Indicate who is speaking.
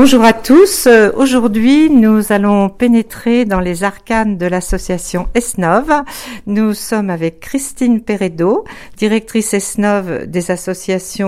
Speaker 1: Bonjour à tous. Euh, aujourd'hui, nous allons pénétrer dans les arcanes de l'association ESNOV. Nous sommes avec Christine Peredo, directrice ESNOV des associations